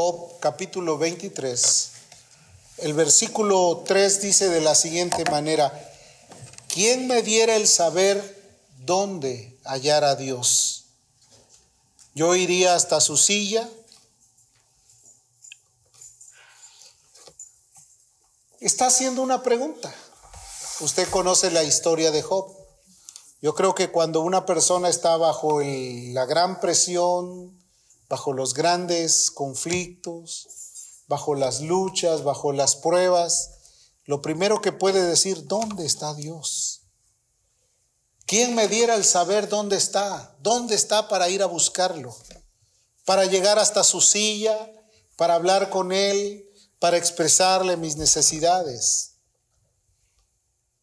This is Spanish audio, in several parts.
Job capítulo 23. El versículo 3 dice de la siguiente manera, ¿quién me diera el saber dónde hallar a Dios? Yo iría hasta su silla. Está haciendo una pregunta. Usted conoce la historia de Job. Yo creo que cuando una persona está bajo la gran presión, bajo los grandes conflictos, bajo las luchas, bajo las pruebas, lo primero que puede decir, ¿dónde está Dios? ¿Quién me diera el saber dónde está? ¿Dónde está para ir a buscarlo? Para llegar hasta su silla, para hablar con Él, para expresarle mis necesidades.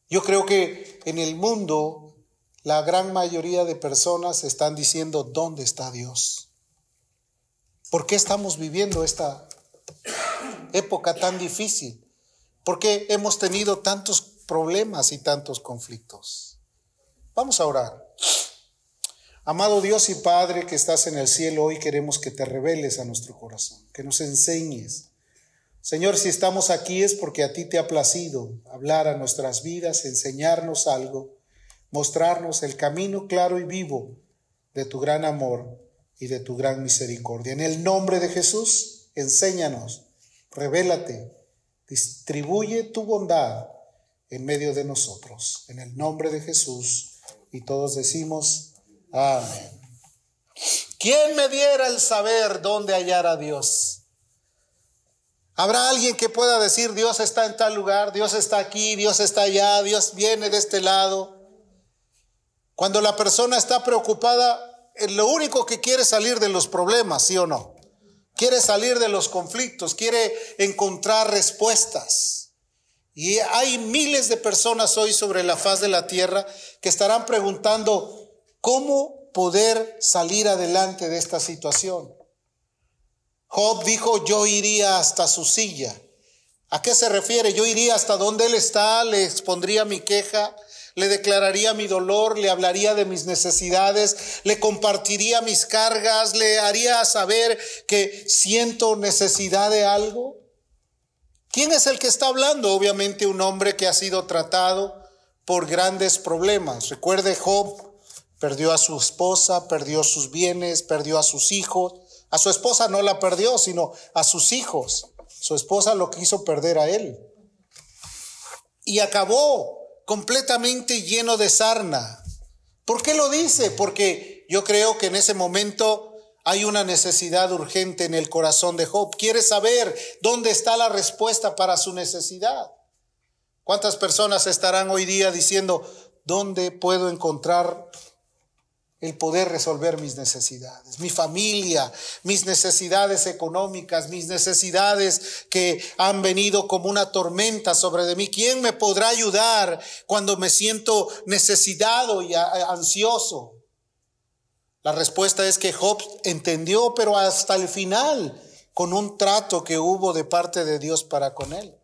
Yo creo que en el mundo la gran mayoría de personas están diciendo, ¿dónde está Dios? ¿Por qué estamos viviendo esta época tan difícil? ¿Por qué hemos tenido tantos problemas y tantos conflictos? Vamos a orar. Amado Dios y Padre que estás en el cielo, hoy queremos que te reveles a nuestro corazón, que nos enseñes. Señor, si estamos aquí es porque a ti te ha placido hablar a nuestras vidas, enseñarnos algo, mostrarnos el camino claro y vivo de tu gran amor y de tu gran misericordia. En el nombre de Jesús, enséñanos, revélate, distribuye tu bondad en medio de nosotros. En el nombre de Jesús. Y todos decimos, amén. ¿Quién me diera el saber dónde hallar a Dios? ¿Habrá alguien que pueda decir, Dios está en tal lugar, Dios está aquí, Dios está allá, Dios viene de este lado? Cuando la persona está preocupada, lo único que quiere salir de los problemas, ¿sí o no? Quiere salir de los conflictos, quiere encontrar respuestas. Y hay miles de personas hoy sobre la faz de la tierra que estarán preguntando cómo poder salir adelante de esta situación. Job dijo, yo iría hasta su silla. ¿A qué se refiere? Yo iría hasta donde él está, le expondría mi queja, le declararía mi dolor, le hablaría de mis necesidades, le compartiría mis cargas, le haría saber que siento necesidad de algo. ¿Quién es el que está hablando? Obviamente un hombre que ha sido tratado por grandes problemas. Recuerde, Job perdió a su esposa, perdió sus bienes, perdió a sus hijos. A su esposa no la perdió, sino a sus hijos. Su esposa lo quiso perder a él. Y acabó completamente lleno de sarna. ¿Por qué lo dice? Porque yo creo que en ese momento hay una necesidad urgente en el corazón de Job. Quiere saber dónde está la respuesta para su necesidad. ¿Cuántas personas estarán hoy día diciendo, ¿dónde puedo encontrar el poder resolver mis necesidades, mi familia, mis necesidades económicas, mis necesidades que han venido como una tormenta sobre de mí. ¿Quién me podrá ayudar cuando me siento necesitado y ansioso? La respuesta es que Job entendió, pero hasta el final, con un trato que hubo de parte de Dios para con él.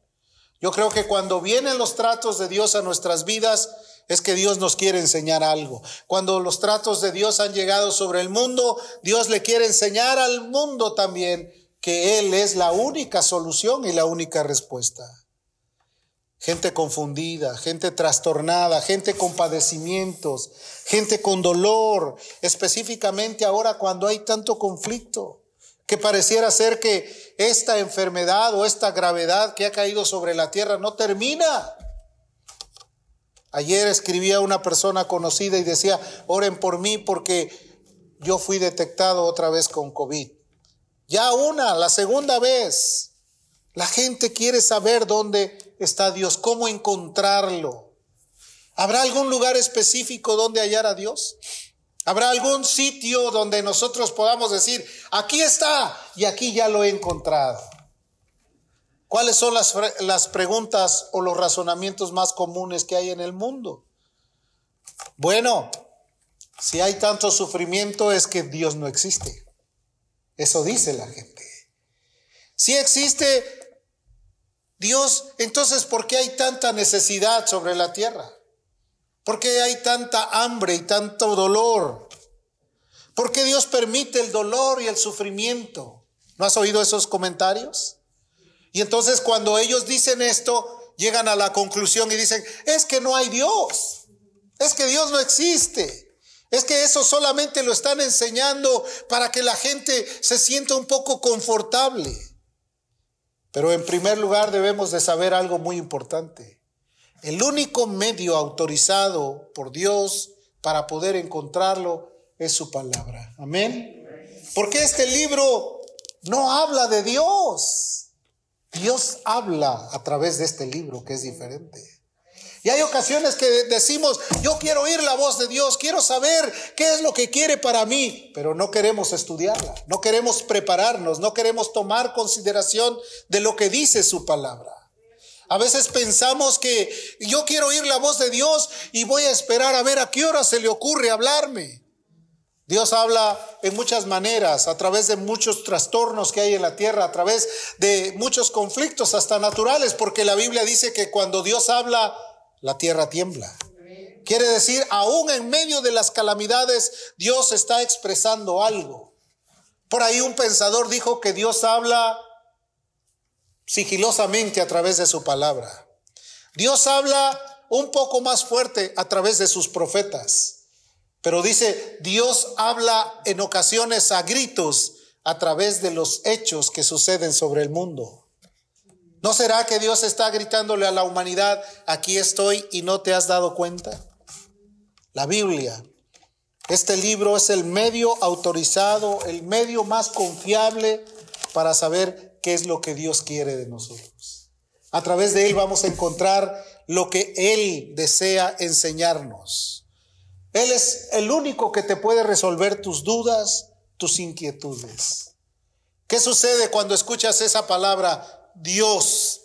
Yo creo que cuando vienen los tratos de Dios a nuestras vidas, es que Dios nos quiere enseñar algo. Cuando los tratos de Dios han llegado sobre el mundo, Dios le quiere enseñar al mundo también que Él es la única solución y la única respuesta. Gente confundida, gente trastornada, gente con padecimientos, gente con dolor, específicamente ahora cuando hay tanto conflicto, que pareciera ser que esta enfermedad o esta gravedad que ha caído sobre la tierra no termina. Ayer escribía una persona conocida y decía, oren por mí porque yo fui detectado otra vez con COVID. Ya una, la segunda vez. La gente quiere saber dónde está Dios, cómo encontrarlo. ¿Habrá algún lugar específico donde hallar a Dios? ¿Habrá algún sitio donde nosotros podamos decir, aquí está y aquí ya lo he encontrado? ¿Cuáles son las, preguntas o los razonamientos más comunes que hay en el mundo? Bueno, si hay tanto sufrimiento es que Dios no existe. Eso dice la gente. Si existe Dios, entonces ¿por qué hay tanta necesidad sobre la tierra? ¿Por qué hay tanta hambre y tanto dolor? ¿Por qué Dios permite el dolor y el sufrimiento? ¿No has oído esos comentarios? Y entonces cuando ellos dicen esto, llegan a la conclusión y dicen, es que no hay Dios, es que Dios no existe. Es que eso solamente lo están enseñando para que la gente se sienta un poco confortable. Pero en primer lugar debemos de saber algo muy importante. El único medio autorizado por Dios para poder encontrarlo es su palabra. Amén. Porque este libro no habla de Dios. Dios habla a través de este libro que es diferente. Y hay ocasiones que decimos, yo quiero oír la voz de Dios, quiero saber qué es lo que quiere para mí, pero no queremos estudiarla, no queremos prepararnos, no queremos tomar consideración de lo que dice su palabra. A veces pensamos que yo quiero oír la voz de Dios y voy a esperar a ver a qué hora se le ocurre hablarme. Dios habla en muchas maneras, a través de muchos trastornos que hay en la tierra, a través de muchos conflictos hasta naturales, porque la Biblia dice que cuando Dios habla, la tierra tiembla. Quiere decir, aún en medio de las calamidades, Dios está expresando algo. Por ahí un pensador dijo que Dios habla sigilosamente a través de su palabra. Dios habla un poco más fuerte a través de sus profetas. Pero dice, Dios habla en ocasiones a gritos a través de los hechos que suceden sobre el mundo. ¿No será que Dios está gritándole a la humanidad, aquí estoy y no te has dado cuenta? La Biblia, este libro es el medio autorizado, el medio más confiable para saber qué es lo que Dios quiere de nosotros. A través de él vamos a encontrar lo que Él desea enseñarnos. Él es el único que te puede resolver tus dudas, tus inquietudes. ¿Qué sucede cuando escuchas esa palabra Dios.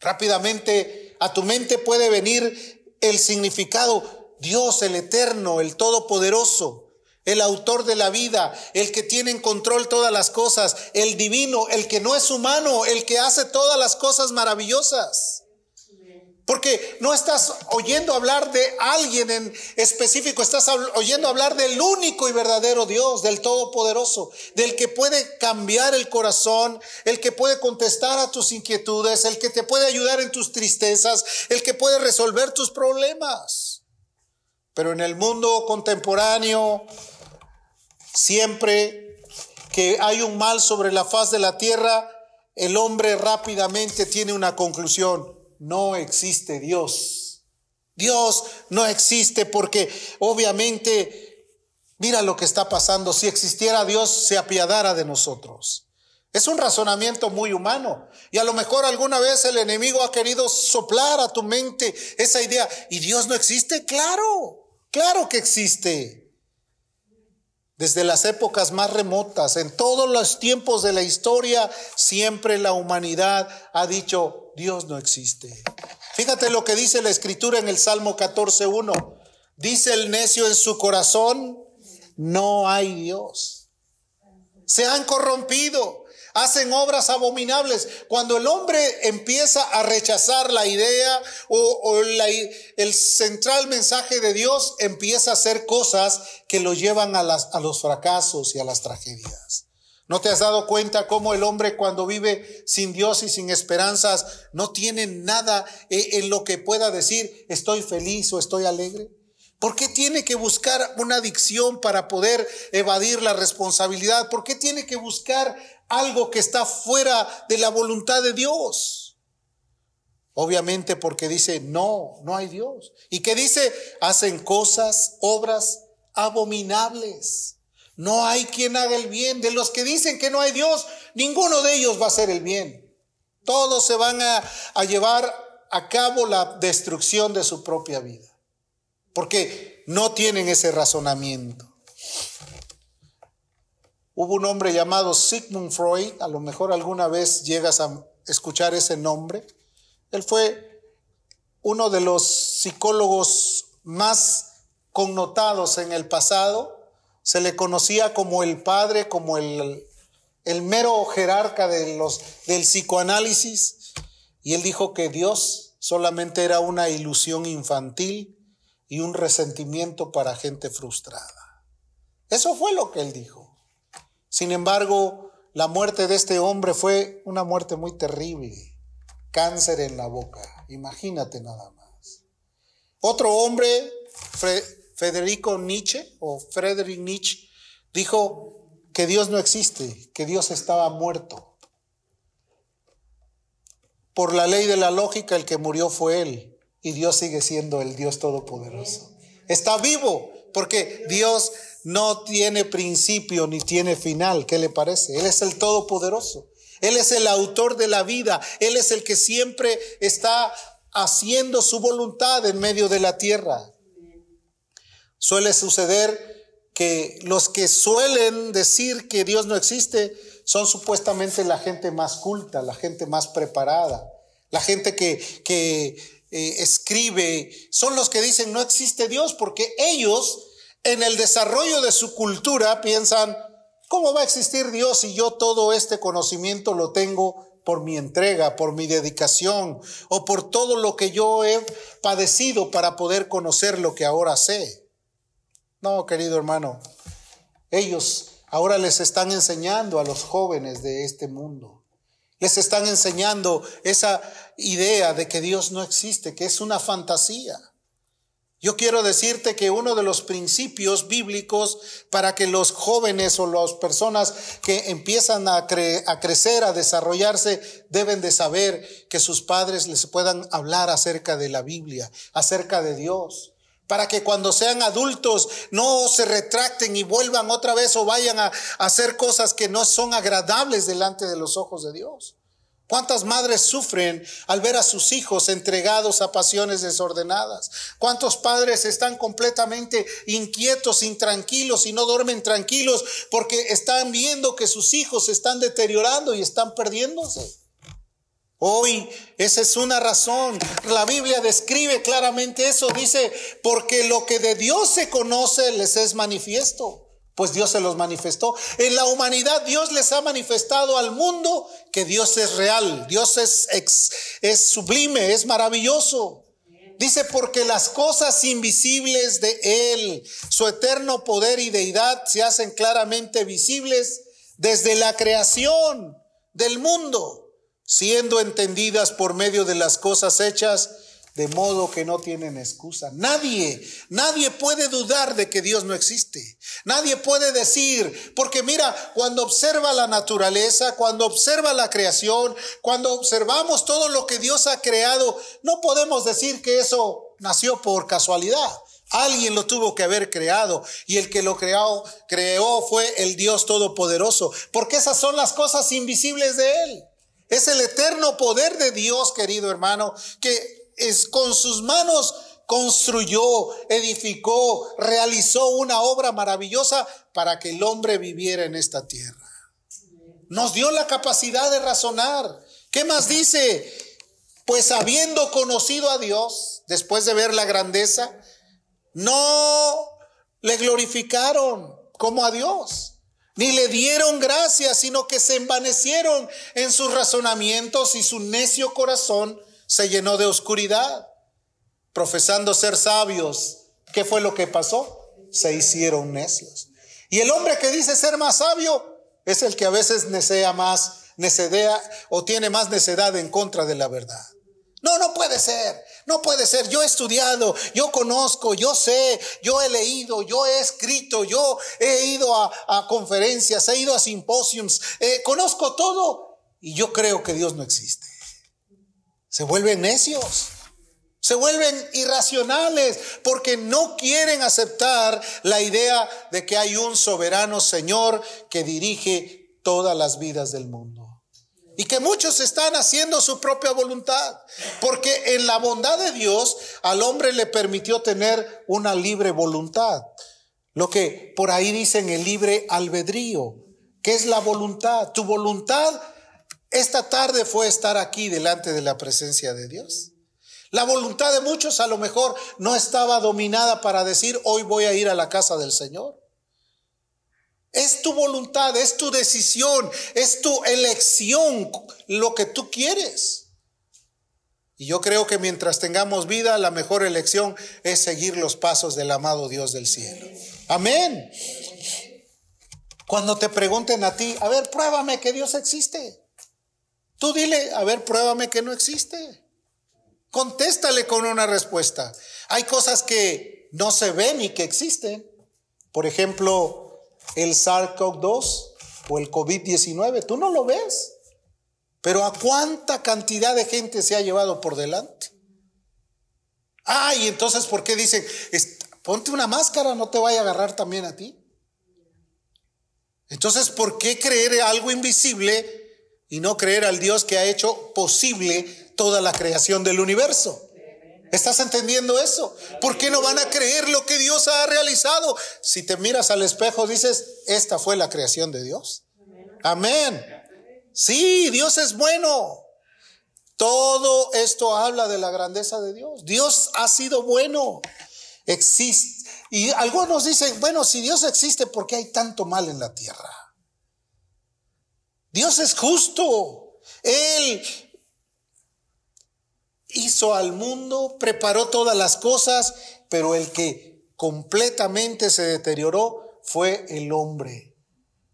Rápidamente a tu mente puede venir el significado Dios, el eterno, el todopoderoso, el autor de la vida, el que tiene en control todas las cosas, el divino, el que no es humano, el que hace todas las cosas maravillosas. Porque no estás oyendo hablar de alguien en específico, estás oyendo hablar del único y verdadero Dios, del Todopoderoso, del que puede cambiar el corazón, el que puede contestar a tus inquietudes, el que te puede ayudar en tus tristezas, el que puede resolver tus problemas. Pero en el mundo contemporáneo, siempre que hay un mal sobre la faz de la tierra, el hombre rápidamente tiene una conclusión no existe Dios. Dios no existe porque obviamente, mira lo que está pasando, si existiera Dios se apiadara de nosotros. Es un razonamiento muy humano. Y a lo mejor alguna vez el enemigo ha querido soplar a tu mente esa idea. ¿Y Dios no existe? Claro, claro que existe. Desde las épocas más remotas, en todos los tiempos de la historia, siempre la humanidad ha dicho, Dios no existe. Fíjate lo que dice la escritura en el Salmo 14.1. Dice el necio en su corazón, no hay Dios. Se han corrompido hacen obras abominables. Cuando el hombre empieza a rechazar la idea o, el central mensaje de Dios, empieza a hacer cosas que lo llevan a, a los fracasos y a las tragedias. ¿No te has dado cuenta cómo el hombre cuando vive sin Dios y sin esperanzas no tiene nada eh, en lo que pueda decir estoy feliz o estoy alegre? ¿Por qué tiene que buscar una adicción para poder evadir la responsabilidad? ¿Por qué tiene que buscar algo que está fuera de la voluntad de Dios? Obviamente porque dice, no, no hay Dios. Y que dice, hacen cosas, obras abominables. No hay quien haga el bien. De los que dicen que no hay Dios, ninguno de ellos va a hacer el bien. Todos se van a, a llevar a cabo la destrucción de su propia vida. Porque no tienen ese razonamiento. Hubo un hombre llamado Sigmund Freud, a lo mejor alguna vez llegas a escuchar ese nombre. Él fue uno de los psicólogos más connotados en el pasado. Se le conocía como el padre, como el, mero jerarca de los, del psicoanálisis. Y él dijo que Dios solamente era una ilusión infantil y un resentimiento para gente frustrada. Eso fue lo que él dijo. Sin embargo, la muerte de este hombre fue una muerte muy terrible. Cáncer en la boca. Imagínate nada más. Otro hombre, Federico Nietzsche o Friedrich Nietzsche, dijo que Dios no existe, que Dios estaba muerto. Por la ley de la lógica, el que murió fue él y Dios sigue siendo el Dios todopoderoso. Está vivo porque Dios no tiene principio ni tiene final. ¿Qué le parece? Él es el todopoderoso. Él es el autor de la vida. Él es el que siempre está haciendo su voluntad en medio de la tierra. Suele suceder que los que suelen decir que Dios no existe son supuestamente la gente más culta, la gente más preparada, la gente que, eh, escribe, son los que dicen no existe Dios, porque ellos en el desarrollo de su cultura piensan, ¿cómo va a existir Dios si yo todo este conocimiento lo tengo por mi entrega, por mi dedicación o por todo lo que yo he padecido para poder conocer lo que ahora sé? No, querido hermano, ellos ahora les están enseñando a los jóvenes de este mundo les están enseñando esa idea de que Dios no existe, que es una fantasía. Yo quiero decirte que uno de los principios bíblicos para que los jóvenes o las personas que empiezan a, a, crecer, a desarrollarse, deben de saber que sus padres les puedan hablar acerca de la Biblia, acerca de Dios para que cuando sean adultos no se retracten y vuelvan otra vez o vayan a, hacer cosas que no son agradables delante de los ojos de Dios. ¿Cuántas madres sufren al ver a sus hijos entregados a pasiones desordenadas? ¿Cuántos padres están completamente inquietos, intranquilos y no duermen tranquilos porque están viendo que sus hijos se están deteriorando y están perdiéndose? Hoy esa es una razón. La Biblia describe claramente eso. Dice, porque lo que de Dios se conoce les es manifiesto. Pues Dios se los manifestó. En la humanidad Dios les ha manifestado al mundo que Dios es real. Dios es, es sublime, es maravilloso. Dice, porque las cosas invisibles de Él, su eterno poder y deidad se hacen claramente visibles desde la creación del mundo siendo entendidas por medio de las cosas hechas, de modo que no tienen excusa. Nadie, nadie puede dudar de que Dios no existe. Nadie puede decir, porque mira, cuando observa la naturaleza, cuando observa la creación, cuando observamos todo lo que Dios ha creado, no podemos decir que eso nació por casualidad. Alguien lo tuvo que haber creado y el que lo creó, creó fue el Dios Todopoderoso, porque esas son las cosas invisibles de Él. Es el eterno poder de Dios, querido hermano, que es con sus manos construyó, edificó, realizó una obra maravillosa para que el hombre viviera en esta tierra. Nos dio la capacidad de razonar. ¿Qué más dice? Pues habiendo conocido a Dios, después de ver la grandeza, no le glorificaron como a Dios ni le dieron gracias, sino que se envanecieron en sus razonamientos y su necio corazón se llenó de oscuridad. Profesando ser sabios, ¿qué fue lo que pasó? Se hicieron necios. Y el hombre que dice ser más sabio es el que a veces necea más, necedea o tiene más necedad en contra de la verdad. No, no puede ser. No puede ser. Yo he estudiado, yo conozco, yo sé, yo he leído, yo he escrito, yo he ido a, conferencias, he ido a simposiums, eh, conozco todo y yo creo que Dios no existe. Se vuelven necios. Se vuelven irracionales porque no quieren aceptar la idea de que hay un soberano Señor que dirige todas las vidas del mundo. Y que muchos están haciendo su propia voluntad. Porque en la bondad de Dios al hombre le permitió tener una libre voluntad. Lo que por ahí dicen el libre albedrío. ¿Qué es la voluntad? Tu voluntad esta tarde fue estar aquí delante de la presencia de Dios. La voluntad de muchos a lo mejor no estaba dominada para decir, hoy voy a ir a la casa del Señor. Es tu voluntad, es tu decisión, es tu elección, lo que tú quieres. Y yo creo que mientras tengamos vida, la mejor elección es seguir los pasos del amado Dios del cielo. Amén. Cuando te pregunten a ti, a ver, pruébame que Dios existe. Tú dile, a ver, pruébame que no existe. Contéstale con una respuesta. Hay cosas que no se ven y que existen. Por ejemplo, el SARS-CoV-2 o el COVID-19. Tú no lo ves. Pero ¿a cuánta cantidad de gente se ha llevado por delante? Ay, entonces, ¿por qué dicen, ponte una máscara, no te vaya a agarrar también a ti? Entonces, ¿por qué creer algo invisible y no creer al Dios que ha hecho posible toda la creación del universo? ¿Estás entendiendo eso? ¿Por qué no van a creer lo que Dios ha realizado? Si te miras al espejo, dices, esta fue la creación de Dios. Amén. Sí, Dios es bueno. Todo esto habla de la grandeza de Dios. Dios ha sido bueno. Existe. Y algunos dicen, bueno, si Dios existe, ¿por qué hay tanto mal en la tierra? Dios es justo. Él hizo al mundo, preparó todas las cosas, pero el que completamente se deterioró fue el hombre.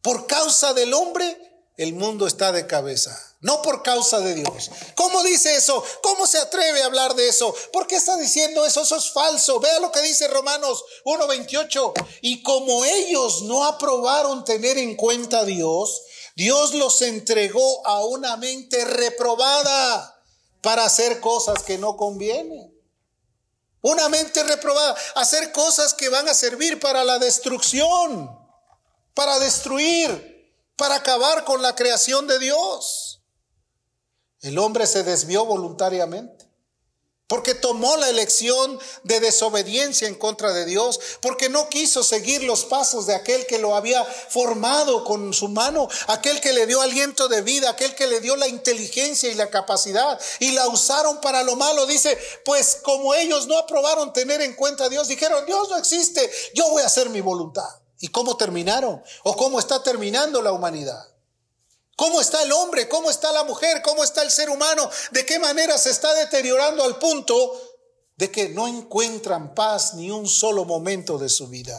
Por causa del hombre, el mundo está de cabeza, no por causa de Dios. ¿Cómo dice eso? ¿Cómo se atreve a hablar de eso? ¿Por qué está diciendo eso? Eso es falso. Vea lo que dice Romanos 1.28. Y como ellos no aprobaron tener en cuenta a Dios, Dios los entregó a una mente reprobada para hacer cosas que no convienen. Una mente reprobada, hacer cosas que van a servir para la destrucción, para destruir para acabar con la creación de Dios. El hombre se desvió voluntariamente. Porque tomó la elección de desobediencia en contra de Dios, porque no quiso seguir los pasos de aquel que lo había formado con su mano, aquel que le dio aliento de vida, aquel que le dio la inteligencia y la capacidad y la usaron para lo malo. Dice, pues como ellos no aprobaron tener en cuenta a Dios, dijeron, Dios no existe, yo voy a hacer mi voluntad. ¿Y cómo terminaron? ¿O cómo está terminando la humanidad? ¿Cómo está el hombre? ¿Cómo está la mujer? ¿Cómo está el ser humano? ¿De qué manera se está deteriorando al punto de que no encuentran paz ni un solo momento de su vida?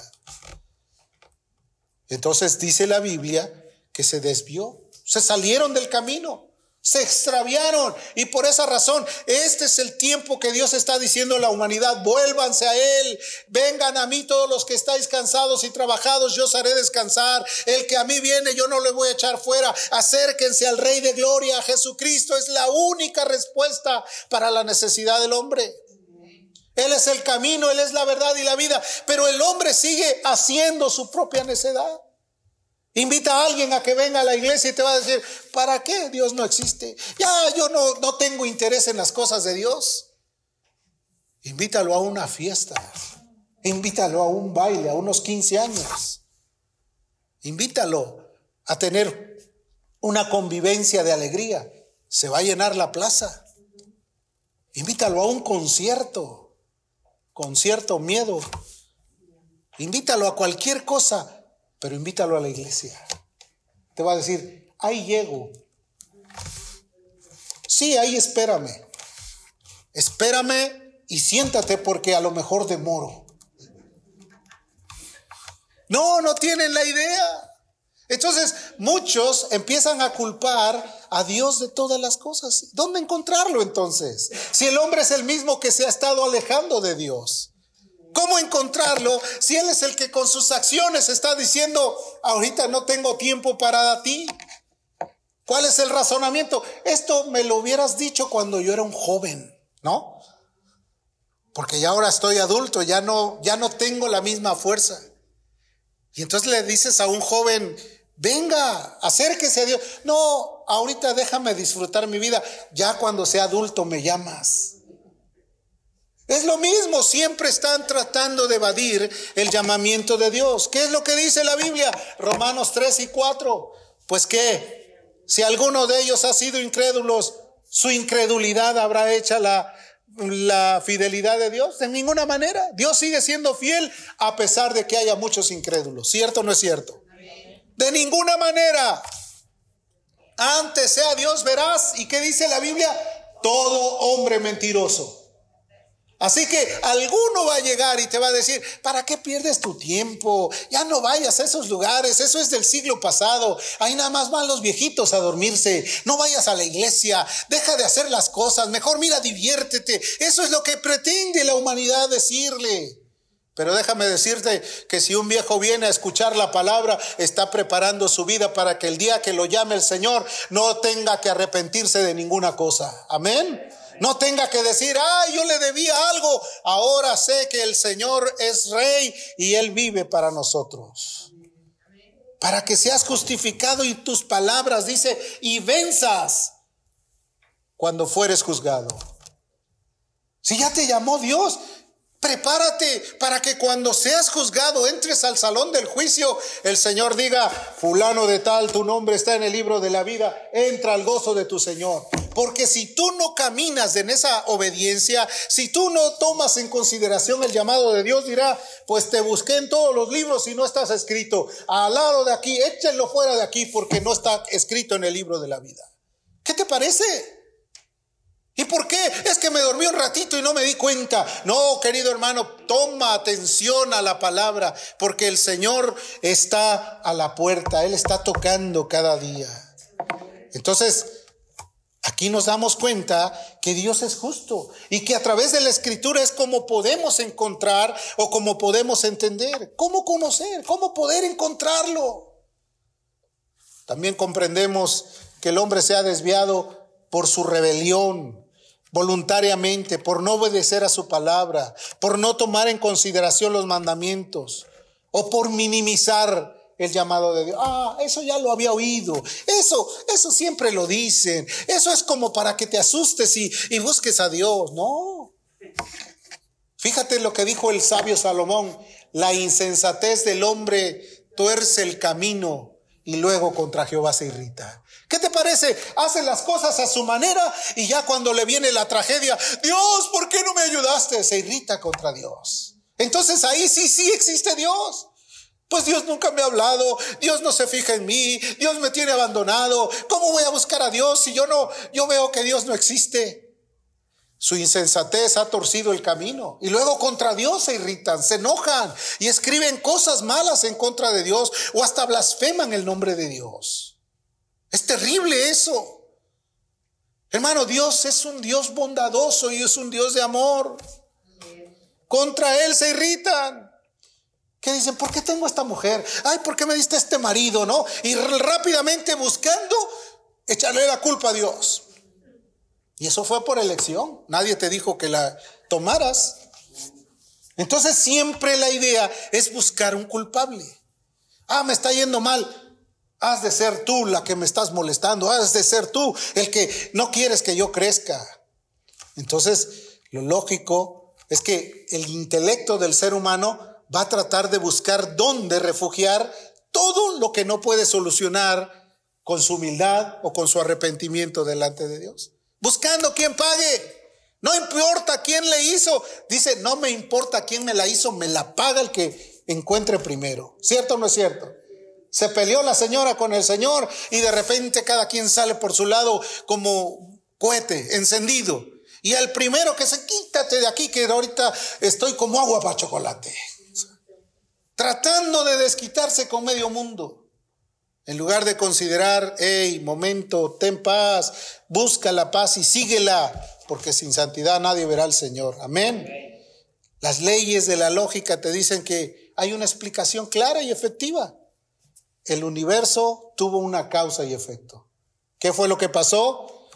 Entonces dice la Biblia que se desvió, se salieron del camino. Se extraviaron y por esa razón este es el tiempo que Dios está diciendo a la humanidad, vuélvanse a Él, vengan a mí todos los que estáis cansados y trabajados, yo os haré descansar, el que a mí viene yo no le voy a echar fuera, acérquense al Rey de Gloria, Jesucristo es la única respuesta para la necesidad del hombre. Él es el camino, Él es la verdad y la vida, pero el hombre sigue haciendo su propia necedad. Invita a alguien a que venga a la iglesia y te va a decir, ¿para qué Dios no existe? Ya yo no, no tengo interés en las cosas de Dios. Invítalo a una fiesta. Invítalo a un baile, a unos 15 años. Invítalo a tener una convivencia de alegría. Se va a llenar la plaza. Invítalo a un concierto. Concierto miedo. Invítalo a cualquier cosa pero invítalo a la iglesia. Te va a decir, ahí llego. Sí, ahí espérame. Espérame y siéntate porque a lo mejor demoro. No, no tienen la idea. Entonces muchos empiezan a culpar a Dios de todas las cosas. ¿Dónde encontrarlo entonces? Si el hombre es el mismo que se ha estado alejando de Dios. ¿Cómo encontrarlo si Él es el que con sus acciones está diciendo, ahorita no tengo tiempo para ti? ¿Cuál es el razonamiento? Esto me lo hubieras dicho cuando yo era un joven, ¿no? Porque ya ahora estoy adulto, ya no, ya no tengo la misma fuerza. Y entonces le dices a un joven, venga, acérquese a Dios. No, ahorita déjame disfrutar mi vida. Ya cuando sea adulto me llamas. Es lo mismo, siempre están tratando de evadir el llamamiento de Dios. ¿Qué es lo que dice la Biblia? Romanos 3 y 4. Pues que si alguno de ellos ha sido incrédulos, su incredulidad habrá hecha la, la fidelidad de Dios. De ninguna manera. Dios sigue siendo fiel a pesar de que haya muchos incrédulos. ¿Cierto o no es cierto? De ninguna manera. Antes sea Dios verás. ¿Y qué dice la Biblia? Todo hombre mentiroso Así que alguno va a llegar y te va a decir, ¿para qué pierdes tu tiempo? Ya no vayas a esos lugares, eso es del siglo pasado. Ahí nada más van los viejitos a dormirse. No vayas a la iglesia, deja de hacer las cosas, mejor mira, diviértete. Eso es lo que pretende la humanidad decirle. Pero déjame decirte que si un viejo viene a escuchar la palabra, está preparando su vida para que el día que lo llame el Señor no tenga que arrepentirse de ninguna cosa. Amén no tenga que decir, ay, yo le debía algo. Ahora sé que el Señor es rey y Él vive para nosotros. Para que seas justificado y tus palabras, dice, y venzas cuando fueres juzgado. Si ya te llamó Dios, Prepárate para que cuando seas juzgado entres al salón del juicio, el Señor diga, fulano de tal, tu nombre está en el libro de la vida, entra al gozo de tu Señor. Porque si tú no caminas en esa obediencia, si tú no tomas en consideración el llamado de Dios, dirá, pues te busqué en todos los libros y no estás escrito. Al lado de aquí, échenlo fuera de aquí porque no está escrito en el libro de la vida. ¿Qué te parece? ¿Y por qué? Es que me dormí un ratito y no me di cuenta. No, querido hermano, toma atención a la palabra, porque el Señor está a la puerta, Él está tocando cada día. Entonces, aquí nos damos cuenta que Dios es justo y que a través de la escritura es como podemos encontrar o como podemos entender, cómo conocer, cómo poder encontrarlo. También comprendemos que el hombre se ha desviado por su rebelión, voluntariamente, por no obedecer a su palabra, por no tomar en consideración los mandamientos o por minimizar el llamado de Dios. Ah, eso ya lo había oído. Eso, eso siempre lo dicen. Eso es como para que te asustes y, y busques a Dios. No. Fíjate lo que dijo el sabio Salomón. La insensatez del hombre tuerce el camino y luego contra Jehová se irrita. ¿Qué te parece? Hace las cosas a su manera y ya cuando le viene la tragedia, Dios, ¿por qué no me ayudaste? Se irrita contra Dios. Entonces ahí sí, sí existe Dios. Pues Dios nunca me ha hablado, Dios no se fija en mí, Dios me tiene abandonado. ¿Cómo voy a buscar a Dios si yo no, yo veo que Dios no existe? Su insensatez ha torcido el camino y luego contra Dios se irritan, se enojan y escriben cosas malas en contra de Dios o hasta blasfeman el nombre de Dios. Es terrible eso. Hermano, Dios es un Dios bondadoso y es un Dios de amor. Contra Él se irritan. ¿Qué dicen? ¿Por qué tengo esta mujer? Ay, ¿por qué me diste este marido? ¿No? Y rápidamente buscando echarle la culpa a Dios. Y eso fue por elección. Nadie te dijo que la tomaras. Entonces siempre la idea es buscar un culpable. Ah, me está yendo mal. Has de ser tú la que me estás molestando, has de ser tú el que no quieres que yo crezca. Entonces, lo lógico es que el intelecto del ser humano va a tratar de buscar dónde refugiar todo lo que no puede solucionar con su humildad o con su arrepentimiento delante de Dios. Buscando quien pague. No importa quién le hizo. Dice, no me importa quién me la hizo, me la paga el que encuentre primero. ¿Cierto o no es cierto? Se peleó la señora con el señor y de repente cada quien sale por su lado como cohete encendido. Y el primero que se quítate de aquí, que ahorita estoy como agua para chocolate. Tratando de desquitarse con medio mundo. En lugar de considerar, hey, momento, ten paz, busca la paz y síguela, porque sin santidad nadie verá al Señor. Amén. Las leyes de la lógica te dicen que hay una explicación clara y efectiva. El universo tuvo una causa y efecto. ¿Qué fue lo que pasó?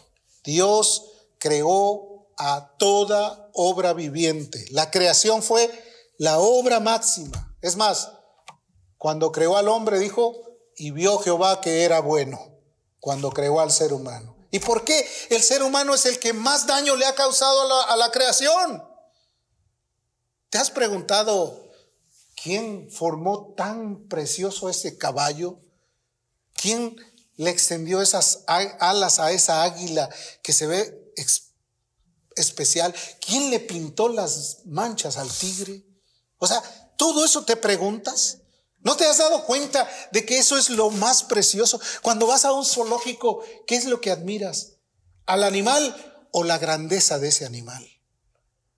Dios creó a toda obra viviente. La creación fue la obra máxima. Es más, cuando creó al hombre dijo, y vio Jehová que era bueno, cuando creó al ser humano. ¿Y por qué el ser humano es el que más daño le ha causado a la, a la creación? ¿Te has preguntado ¿Quién formó tan precioso ese caballo? ¿Quién le extendió esas alas a esa águila que se ve especial? ¿Quién le pintó las manchas al tigre? O sea, todo eso te preguntas. ¿No te has dado cuenta de que eso es lo más precioso? Cuando vas a un zoológico, ¿qué es lo que admiras? ¿Al animal o la grandeza de ese animal?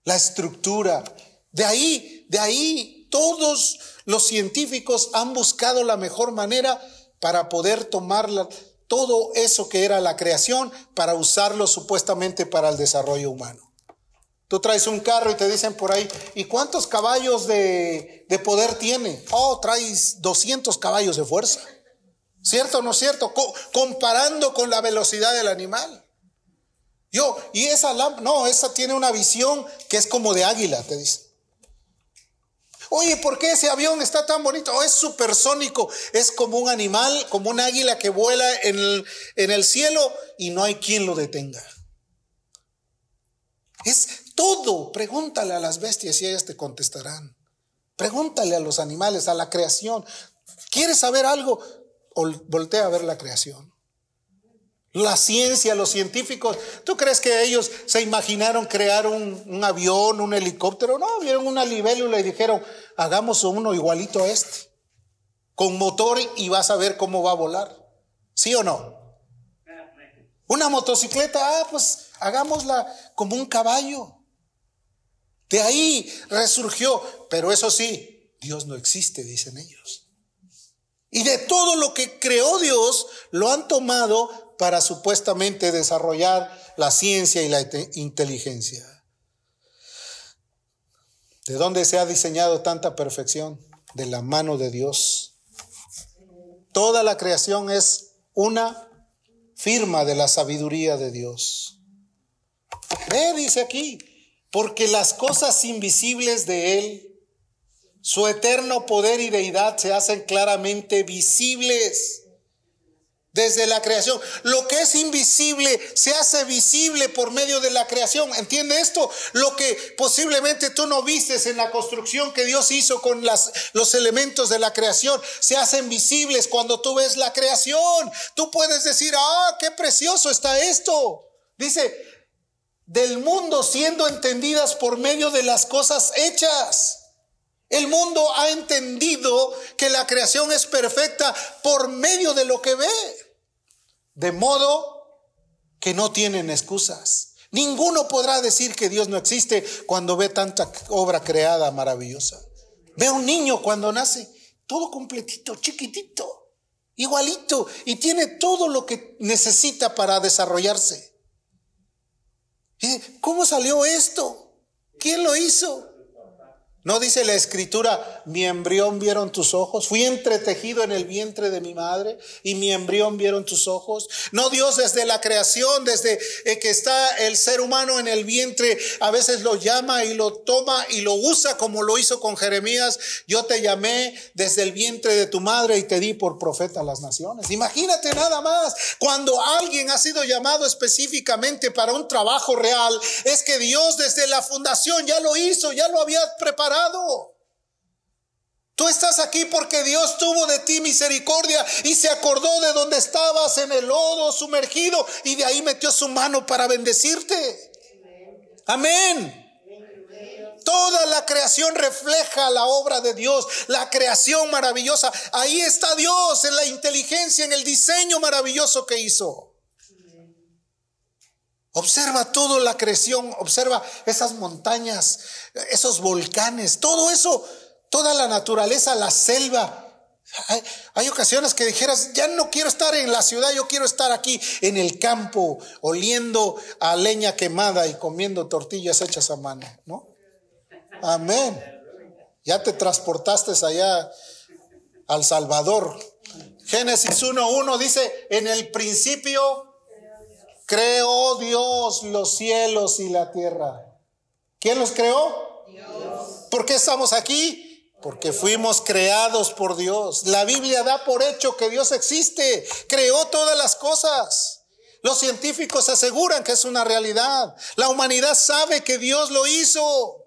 la estructura. De ahí, de ahí todos los científicos han buscado la mejor manera para poder tomar todo eso que era la creación para usarlo supuestamente para el desarrollo humano. Tú traes un carro y te dicen por ahí, ¿y cuántos caballos de, poder tiene? Oh, traes 200 caballos de fuerza. ¿Cierto o no cierto? comparando con la velocidad del animal. Yo, y esa lámpara, no, esa tiene una visión que es como de águila, te dice. Oye, ¿por qué ese avión está tan bonito? Oh, es supersónico, es como un animal, como un águila que vuela en el, en el cielo y no hay quien lo detenga. Es todo. Pregúntale a las bestias y ellas te contestarán. Pregúntale a los animales, a la creación. ¿Quieres saber algo? Voltea a ver la creación. La ciencia, los científicos, ¿tú crees que ellos se imaginaron crear un, avión, un helicóptero? No, vieron una libélula y dijeron, hagamos uno igualito a este, con motor y vas a ver cómo va a volar. ¿Sí o no? Una motocicleta, ah, pues hagámosla como un caballo. De ahí resurgió. Pero eso sí, Dios no existe, dicen ellos. Y de todo lo que creó Dios, lo han tomado para supuestamente desarrollar la ciencia y la inteligencia. ¿De dónde se ha diseñado tanta perfección? De la mano de Dios. Toda la creación es una firma de la sabiduría de Dios. Ve, dice aquí, porque las cosas invisibles de Él, su eterno poder y deidad se hacen claramente visibles desde la creación. Lo que es invisible se hace visible por medio de la creación. ¿Entiende esto? Lo que posiblemente tú no vistes en la construcción que Dios hizo con los elementos de la creación, se hacen visibles cuando tú ves la creación. Tú puedes decir, ah, qué precioso está esto. Dice, del mundo siendo entendidas por medio de las cosas hechas. El mundo ha entendido que la creación es perfecta por medio de lo que ve. De modo que no tienen excusas. Ninguno podrá decir que Dios no existe cuando ve tanta obra creada maravillosa. Ve a un niño cuando nace, todo completito, chiquitito, igualito, y tiene todo lo que necesita para desarrollarse. ¿Cómo salió esto? ¿Quién lo hizo? No dice la escritura, mi embrión vieron tus ojos, fui entretejido en el vientre de mi madre y mi embrión vieron tus ojos. No Dios desde la creación, desde eh, que está el ser humano en el vientre, a veces lo llama y lo toma y lo usa como lo hizo con Jeremías. Yo te llamé desde el vientre de tu madre y te di por profeta a las naciones. Imagínate nada más, cuando alguien ha sido llamado específicamente para un trabajo real, es que Dios desde la fundación ya lo hizo, ya lo había preparado Tú estás aquí porque Dios tuvo de ti misericordia y se acordó de donde estabas en el lodo sumergido y de ahí metió su mano para bendecirte. Amén. Toda la creación refleja la obra de Dios, la creación maravillosa. Ahí está Dios en la inteligencia, en el diseño maravilloso que hizo. Observa toda la creación, observa esas montañas, esos volcanes, todo eso, toda la naturaleza, la selva. Hay, ocasiones que dijeras, ya no quiero estar en la ciudad, yo quiero estar aquí en el campo, oliendo a leña quemada y comiendo tortillas hechas a mano, ¿no? Amén. Ya te transportaste allá al Salvador. Génesis 1.1 dice, en el principio Creó Dios los cielos y la tierra. ¿Quién los creó? Dios. ¿Por qué estamos aquí? Porque fuimos creados por Dios. La Biblia da por hecho que Dios existe. Creó todas las cosas. Los científicos aseguran que es una realidad. La humanidad sabe que Dios lo hizo.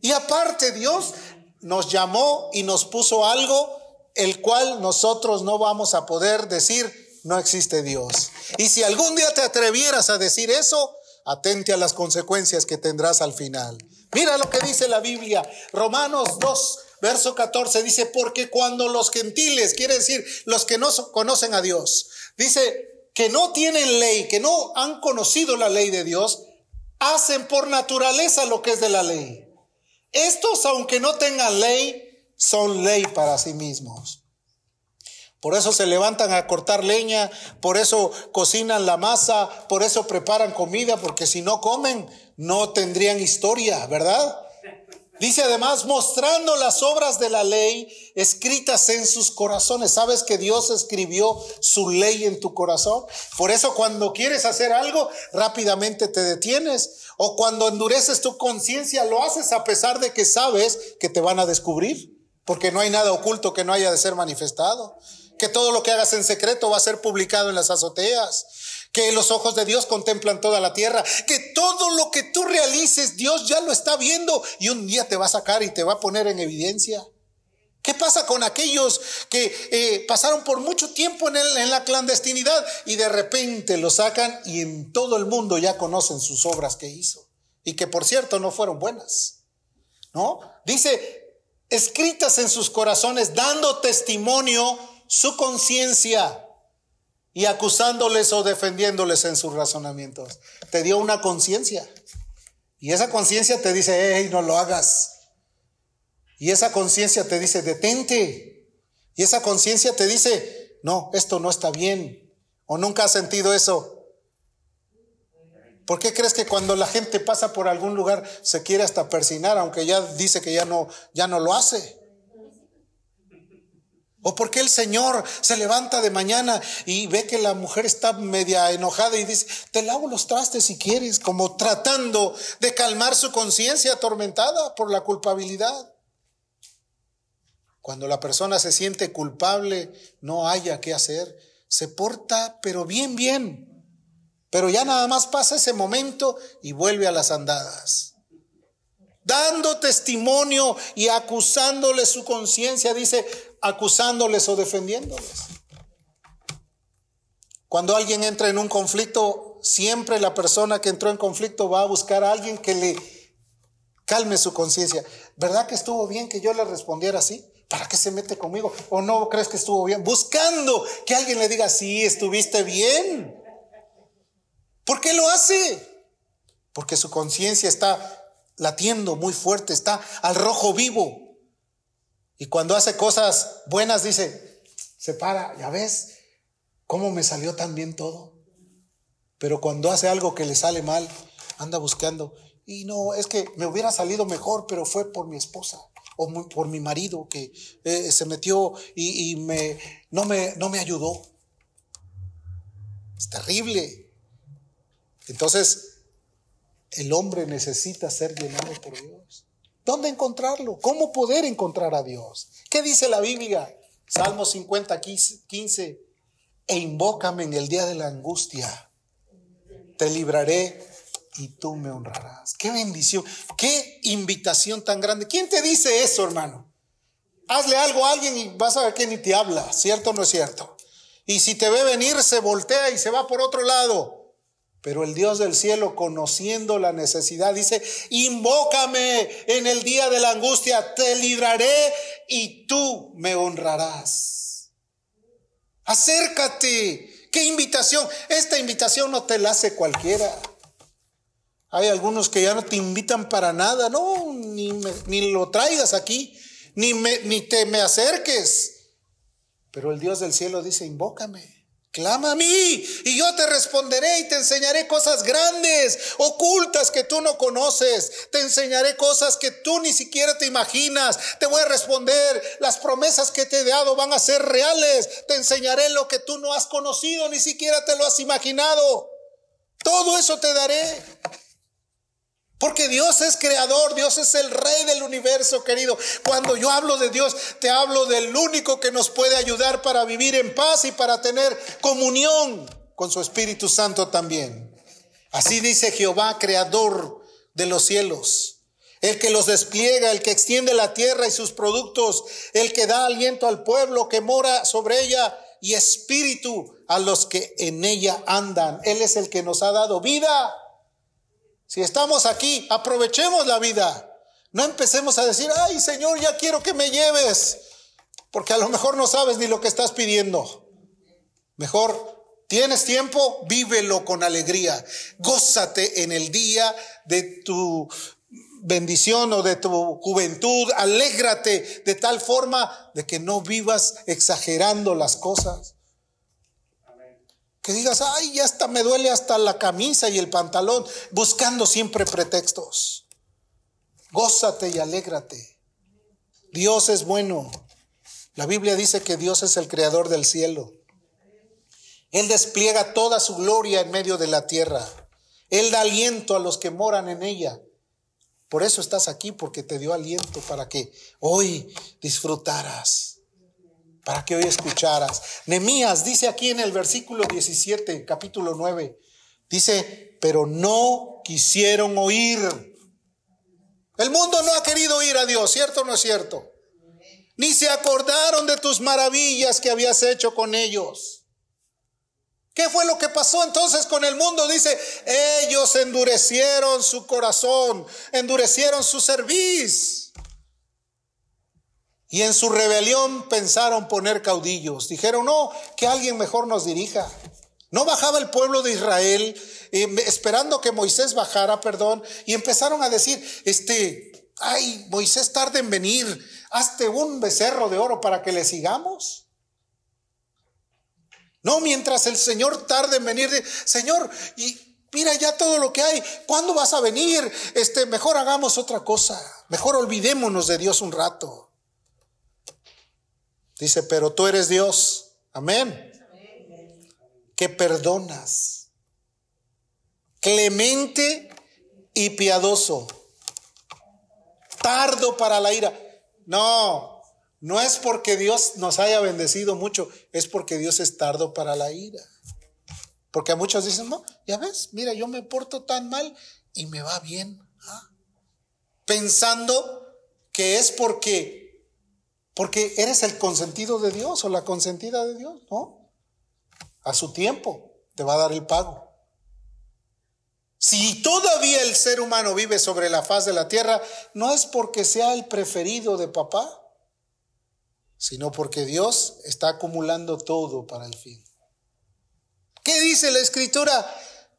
Y aparte Dios nos llamó y nos puso algo el cual nosotros no vamos a poder decir no existe Dios. Y si algún día te atrevieras a decir eso, atente a las consecuencias que tendrás al final. Mira lo que dice la Biblia, Romanos 2, verso 14, dice, porque cuando los gentiles, quiere decir los que no conocen a Dios, dice que no tienen ley, que no han conocido la ley de Dios, hacen por naturaleza lo que es de la ley. Estos, aunque no tengan ley, son ley para sí mismos. Por eso se levantan a cortar leña, por eso cocinan la masa, por eso preparan comida, porque si no comen, no tendrían historia, ¿verdad? Dice además, mostrando las obras de la ley escritas en sus corazones. ¿Sabes que Dios escribió su ley en tu corazón? Por eso cuando quieres hacer algo, rápidamente te detienes. O cuando endureces tu conciencia, lo haces a pesar de que sabes que te van a descubrir. Porque no hay nada oculto que no haya de ser manifestado. Que todo lo que hagas en secreto va a ser publicado en las azoteas que los ojos de Dios contemplan toda la tierra, que todo lo que tú realices Dios ya lo está viendo y un día te va a sacar y te va a poner en evidencia. ¿Qué pasa con aquellos que eh, pasaron por mucho tiempo en, en la clandestinidad y de repente lo sacan y en todo el mundo ya conocen sus obras que hizo? Y que por cierto no fueron buenas. ¿No? Dice, escritas en sus corazones, dando testimonio su conciencia y acusándoles o defendiéndoles en sus razonamientos. Te dio una conciencia. Y esa conciencia te dice, hey, no lo hagas. Y esa conciencia te dice, detente. Y esa conciencia te dice, no, esto no está bien. ¿O nunca has sentido eso? ¿Por qué crees que cuando la gente pasa por algún lugar se quiere hasta persinar, aunque ya dice que ya no, ya no lo hace? ¿O por qué el Señor se levanta de mañana y ve que la mujer está media enojada y dice, te lavo los trastes si quieres, como tratando de calmar su conciencia atormentada por la culpabilidad? Cuando la persona se siente culpable, no haya qué hacer, se porta, pero bien, bien. Pero ya nada más pasa ese momento y vuelve a las andadas dando testimonio y acusándole su conciencia, dice, acusándoles o defendiéndoles. Cuando alguien entra en un conflicto, siempre la persona que entró en conflicto va a buscar a alguien que le calme su conciencia. ¿Verdad que estuvo bien que yo le respondiera así? ¿Para qué se mete conmigo? ¿O no crees que estuvo bien? Buscando que alguien le diga, sí, estuviste bien. ¿Por qué lo hace? Porque su conciencia está latiendo muy fuerte, está al rojo vivo. Y cuando hace cosas buenas dice, se para, ya ves cómo me salió tan bien todo. Pero cuando hace algo que le sale mal, anda buscando. Y no, es que me hubiera salido mejor, pero fue por mi esposa o por mi marido que eh, se metió y, me, no, me, no me ayudó. Es terrible. Entonces, el hombre necesita ser llenado por Dios. ¿Dónde encontrarlo? ¿Cómo poder encontrar a Dios? ¿Qué dice la Biblia? Salmo 50, 15. E invócame en el día de la angustia. Te libraré y tú me honrarás. Qué bendición, qué invitación tan grande. ¿Quién te dice eso, hermano? Hazle algo a alguien y vas a ver que ni te habla, ¿cierto o no es cierto? Y si te ve venir, se voltea y se va por otro lado. Pero el Dios del cielo, conociendo la necesidad, dice, invócame en el día de la angustia, te libraré y tú me honrarás. Acércate. ¿Qué invitación? Esta invitación no te la hace cualquiera. Hay algunos que ya no te invitan para nada, no, ni, ni lo traigas aquí, ni, ni te me acerques. Pero el Dios del cielo dice, invócame. Clama a mí y yo te responderé y te enseñaré cosas grandes, ocultas que tú no conoces. Te enseñaré cosas que tú ni siquiera te imaginas. Te voy a responder. Las promesas que te he dado van a ser reales. Te enseñaré lo que tú no has conocido, ni siquiera te lo has imaginado. Todo eso te daré. Porque Dios es creador, Dios es el rey del universo, querido. Cuando yo hablo de Dios, te hablo del único que nos puede ayudar para vivir en paz y para tener comunión con su Espíritu Santo también. Así dice Jehová, creador de los cielos. El que los despliega, el que extiende la tierra y sus productos, el que da aliento al pueblo que mora sobre ella y espíritu a los que en ella andan. Él es el que nos ha dado vida si estamos aquí, aprovechemos la vida. No empecemos a decir, ay Señor, ya quiero que me lleves, porque a lo mejor no sabes ni lo que estás pidiendo. Mejor ¿Tienes tiempo? Vívelo con alegría. Gózate en el día de tu bendición o de tu juventud. Alégrate de tal forma de que no vivas exagerando las cosas. Que digas, ay, ya hasta me duele hasta la camisa y el pantalón, buscando siempre pretextos. Gózate y alégrate. Dios es bueno. La Biblia dice que Dios es el creador del cielo. Él despliega toda su gloria en medio de la tierra. Él da aliento a los que moran en ella. Por eso estás aquí, porque te dio aliento para que hoy disfrutaras, para que hoy escucharas. Nemías dice aquí en el versículo 17, capítulo 9, dice, pero no quisieron oír. El mundo no ha querido oír a Dios, ¿cierto o no es cierto? Ni se acordaron de tus maravillas que habías hecho con ellos. ¿Qué fue lo que pasó entonces con el mundo? Dice, ellos endurecieron su corazón, endurecieron su cerviz. Y en su rebelión pensaron poner caudillos. Dijeron, no, que alguien mejor nos dirija. No bajaba el pueblo de Israel eh, esperando que Moisés bajara, perdón, y empezaron a decir, este, ay, Moisés tarde en venir, hazte un becerro de oro para que le sigamos. No mientras el Señor tarde en venir, Señor, y mira ya todo lo que hay, ¿cuándo vas a venir? Este, mejor hagamos otra cosa, mejor olvidémonos de Dios un rato. Dice, pero tú eres Dios, amén, que perdonas, clemente y piadoso, tardo para la ira. No, no es porque Dios nos haya bendecido mucho, es porque Dios es tardo para la ira. Porque a muchos dicen, no, ya ves, mira, yo me porto tan mal y me va bien. ¿ah? Pensando que es porque, porque eres el consentido de Dios o la consentida de Dios, ¿no? A su tiempo te va a dar el pago. Si todavía el ser humano vive sobre la faz de la tierra, no es porque sea el preferido de papá, sino porque Dios está acumulando todo para el fin. ¿Qué dice la escritura?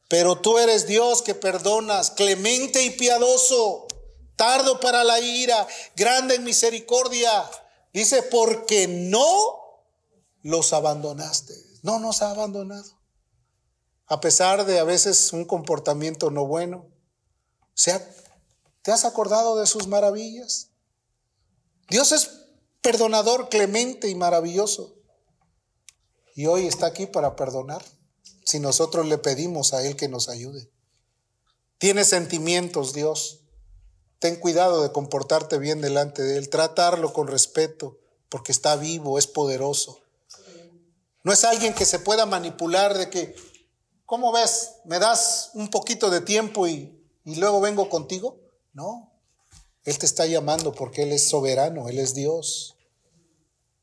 Pero tú eres Dios que perdonas, clemente y piadoso, tardo para la ira, grande en misericordia. Dice, porque no los abandonaste. No nos ha abandonado. A pesar de a veces un comportamiento no bueno. ¿Te has acordado de sus maravillas? Dios es perdonador, clemente y maravilloso. Y hoy está aquí para perdonar, si nosotros le pedimos a Él que nos ayude. Tiene sentimientos, Dios. Ten cuidado de comportarte bien delante de Él, tratarlo con respeto, porque está vivo, es poderoso. No es alguien que se pueda manipular de que, ¿cómo ves? ¿Me das un poquito de tiempo y, y luego vengo contigo? No, él te está llamando porque Él es soberano, Él es Dios.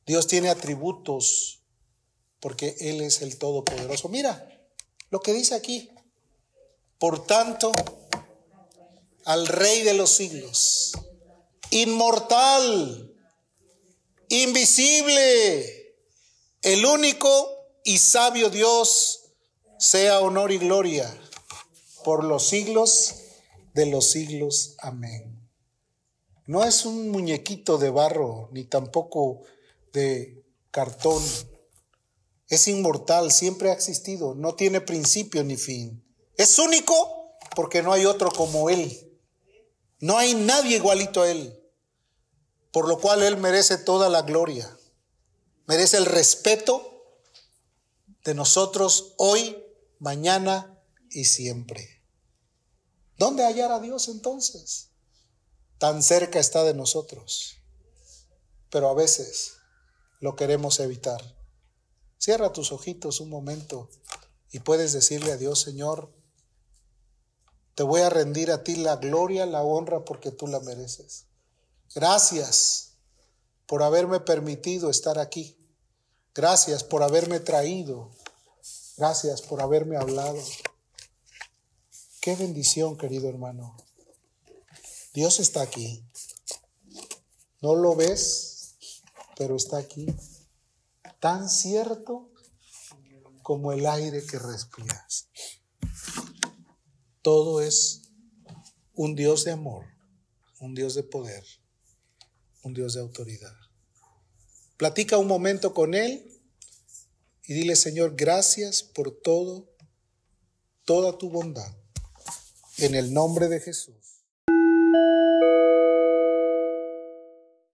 Dios tiene atributos porque Él es el Todopoderoso. Mira lo que dice aquí. Por tanto, al Rey de los siglos, inmortal, invisible, el único y sabio Dios, sea honor y gloria por los siglos de los siglos. Amén. No es un muñequito de barro, ni tampoco de cartón. Es inmortal, siempre ha existido, no tiene principio ni fin. Es único porque no hay otro como Él. No hay nadie igualito a Él. Por lo cual Él merece toda la gloria. Merece el respeto de nosotros hoy, mañana y siempre. ¿Dónde hallar a Dios entonces? tan cerca está de nosotros, pero a veces lo queremos evitar. Cierra tus ojitos un momento y puedes decirle a Dios, Señor, te voy a rendir a ti la gloria, la honra, porque tú la mereces. Gracias por haberme permitido estar aquí. Gracias por haberme traído. Gracias por haberme hablado. Qué bendición, querido hermano. Dios está aquí. No lo ves, pero está aquí. Tan cierto como el aire que respiras. Todo es un Dios de amor, un Dios de poder, un Dios de autoridad. Platica un momento con Él y dile, Señor, gracias por todo, toda tu bondad. En el nombre de Jesús.